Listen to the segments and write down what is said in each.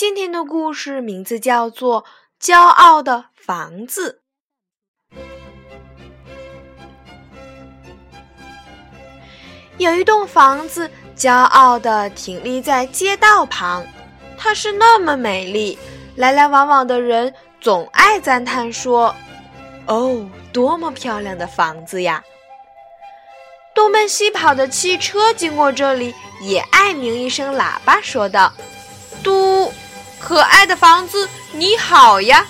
今天的故事名字叫做《骄傲的房子》。有一栋房子，骄傲地挺立在街道旁，它是那么美丽，来来往往的人总爱赞叹说：“哦，多么漂亮的房子呀！”东奔西跑的汽车经过这里，也爱鸣一声喇叭，说道：“嘟。”可爱的房子，你好呀！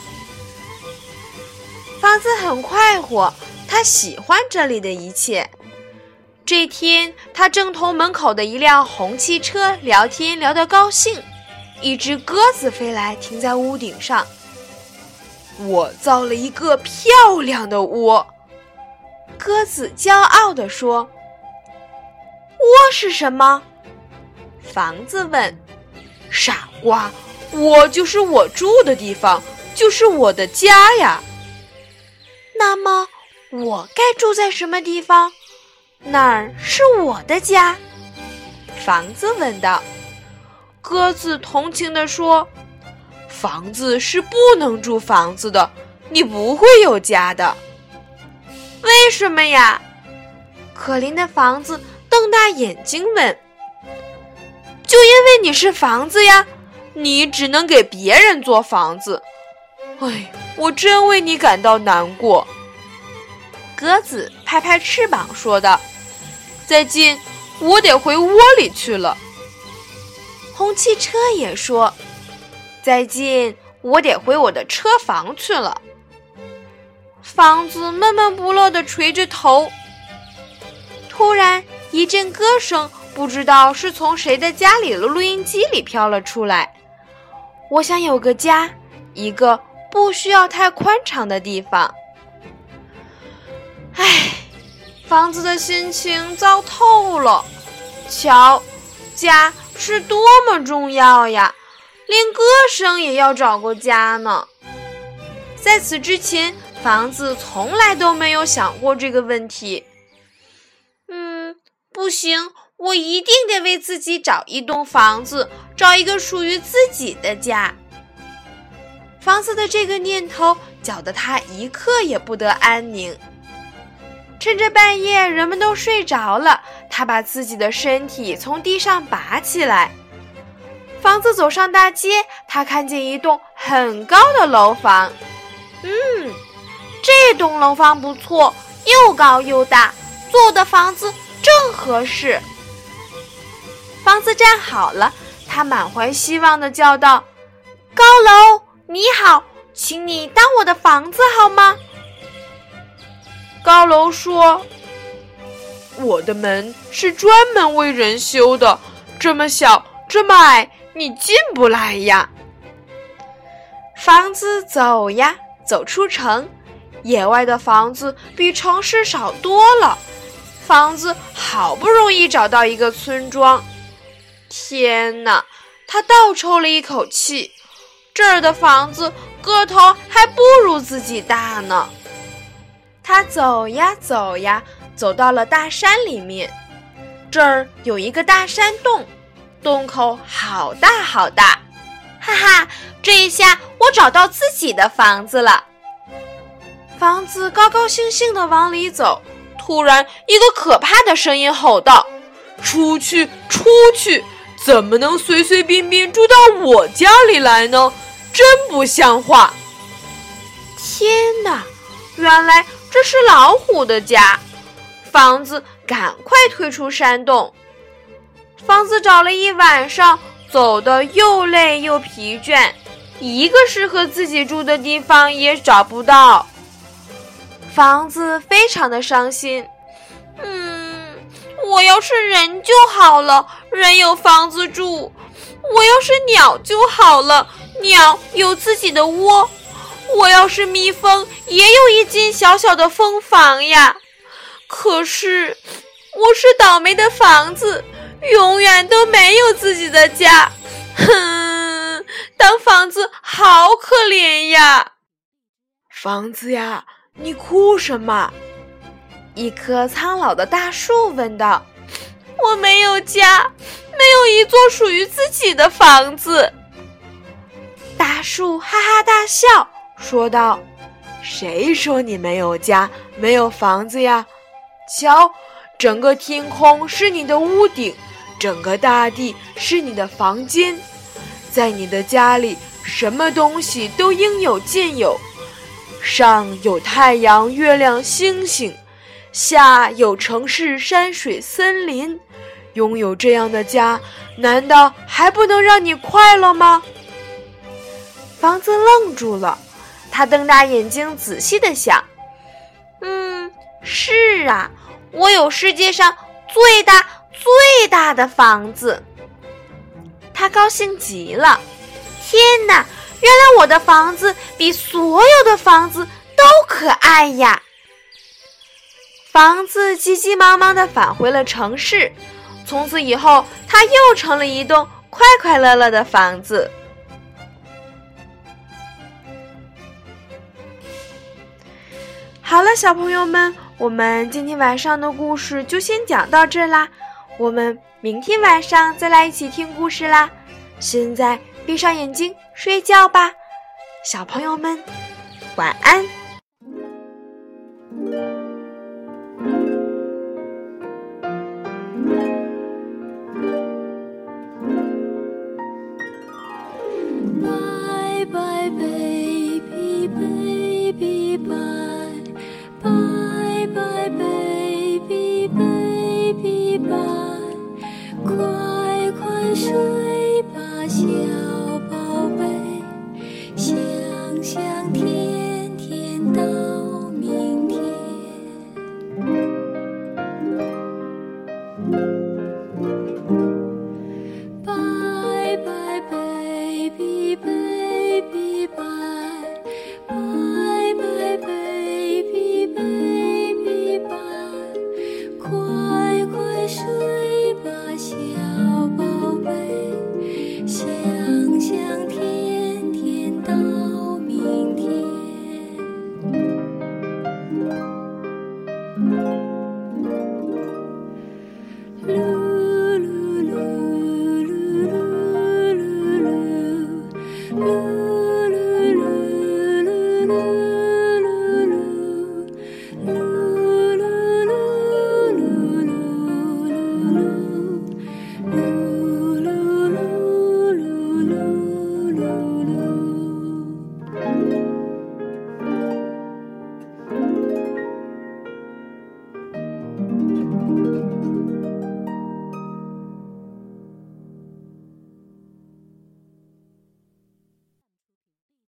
房子很快活，他喜欢这里的一切。这天，他正同门口的一辆红汽车聊天，聊得高兴。一只鸽子飞来，停在屋顶上。我造了一个漂亮的窝，鸽子骄傲地说：“窝是什么？”房子问：“傻瓜。”我就是我住的地方，就是我的家呀。那么，我该住在什么地方？哪儿是我的家？房子问道。鸽子同情地说：“房子是不能住房子的，你不会有家的。”为什么呀？可怜的房子瞪大眼睛问：“就因为你是房子呀。”你只能给别人做房子，哎，我真为你感到难过。鸽子拍拍翅膀说道：“再见，我得回窝里去了。”红汽车也说：“再见，我得回我的车房去了。”房子闷闷不乐地垂着头。突然，一阵歌声不知道是从谁的家里的录音机里飘了出来。我想有个家，一个不需要太宽敞的地方。唉，房子的心情糟透了。瞧，家是多么重要呀！连歌声也要找个家呢。在此之前，房子从来都没有想过这个问题。嗯，不行。我一定得为自己找一栋房子，找一个属于自己的家。房子的这个念头搅得他一刻也不得安宁。趁着半夜人们都睡着了，他把自己的身体从地上拔起来。房子走上大街，他看见一栋很高的楼房。嗯，这栋楼房不错，又高又大，做的房子正合适。房子站好了，他满怀希望地叫道：“高楼，你好，请你当我的房子好吗？”高楼说：“我的门是专门为人修的，这么小，这么矮，你进不来呀。”房子走呀，走出城，野外的房子比城市少多了。房子好不容易找到一个村庄。天哪！他倒抽了一口气，这儿的房子个头还不如自己大呢。他走呀走呀，走到了大山里面。这儿有一个大山洞，洞口好大好大。哈哈，这一下我找到自己的房子了。房子高高兴兴地往里走，突然一个可怕的声音吼道：“出去，出去！”怎么能随随便便住到我家里来呢？真不像话！天哪，原来这是老虎的家！房子赶快退出山洞。房子找了一晚上，走得又累又疲倦，一个适合自己住的地方也找不到。房子非常的伤心。嗯。我要是人就好了，人有房子住，我要是鸟就好了，鸟有自己的窝；我要是蜜蜂，也有一间小小的蜂房呀。可是，我是倒霉的房子，永远都没有自己的家。哼，当房子好可怜呀！房子呀，你哭什么？一棵苍老的大树问道：“我没有家，没有一座属于自己的房子。”大树哈哈大笑，说道：“谁说你没有家，没有房子呀？瞧，整个天空是你的屋顶，整个大地是你的房间。在你的家里，什么东西都应有尽有，上有太阳、月亮、星星。”下有城市、山水、森林，拥有这样的家，难道还不能让你快乐吗？房子愣住了，他瞪大眼睛，仔细的想：“嗯，是啊，我有世界上最大最大的房子。”他高兴极了，天哪，原来我的房子比所有的房子都可爱呀！房子急急忙忙地返回了城市，从此以后，它又成了一栋快快乐乐的房子。好了，小朋友们，我们今天晚上的故事就先讲到这啦，我们明天晚上再来一起听故事啦。现在闭上眼睛睡觉吧，小朋友们，晚安。快快睡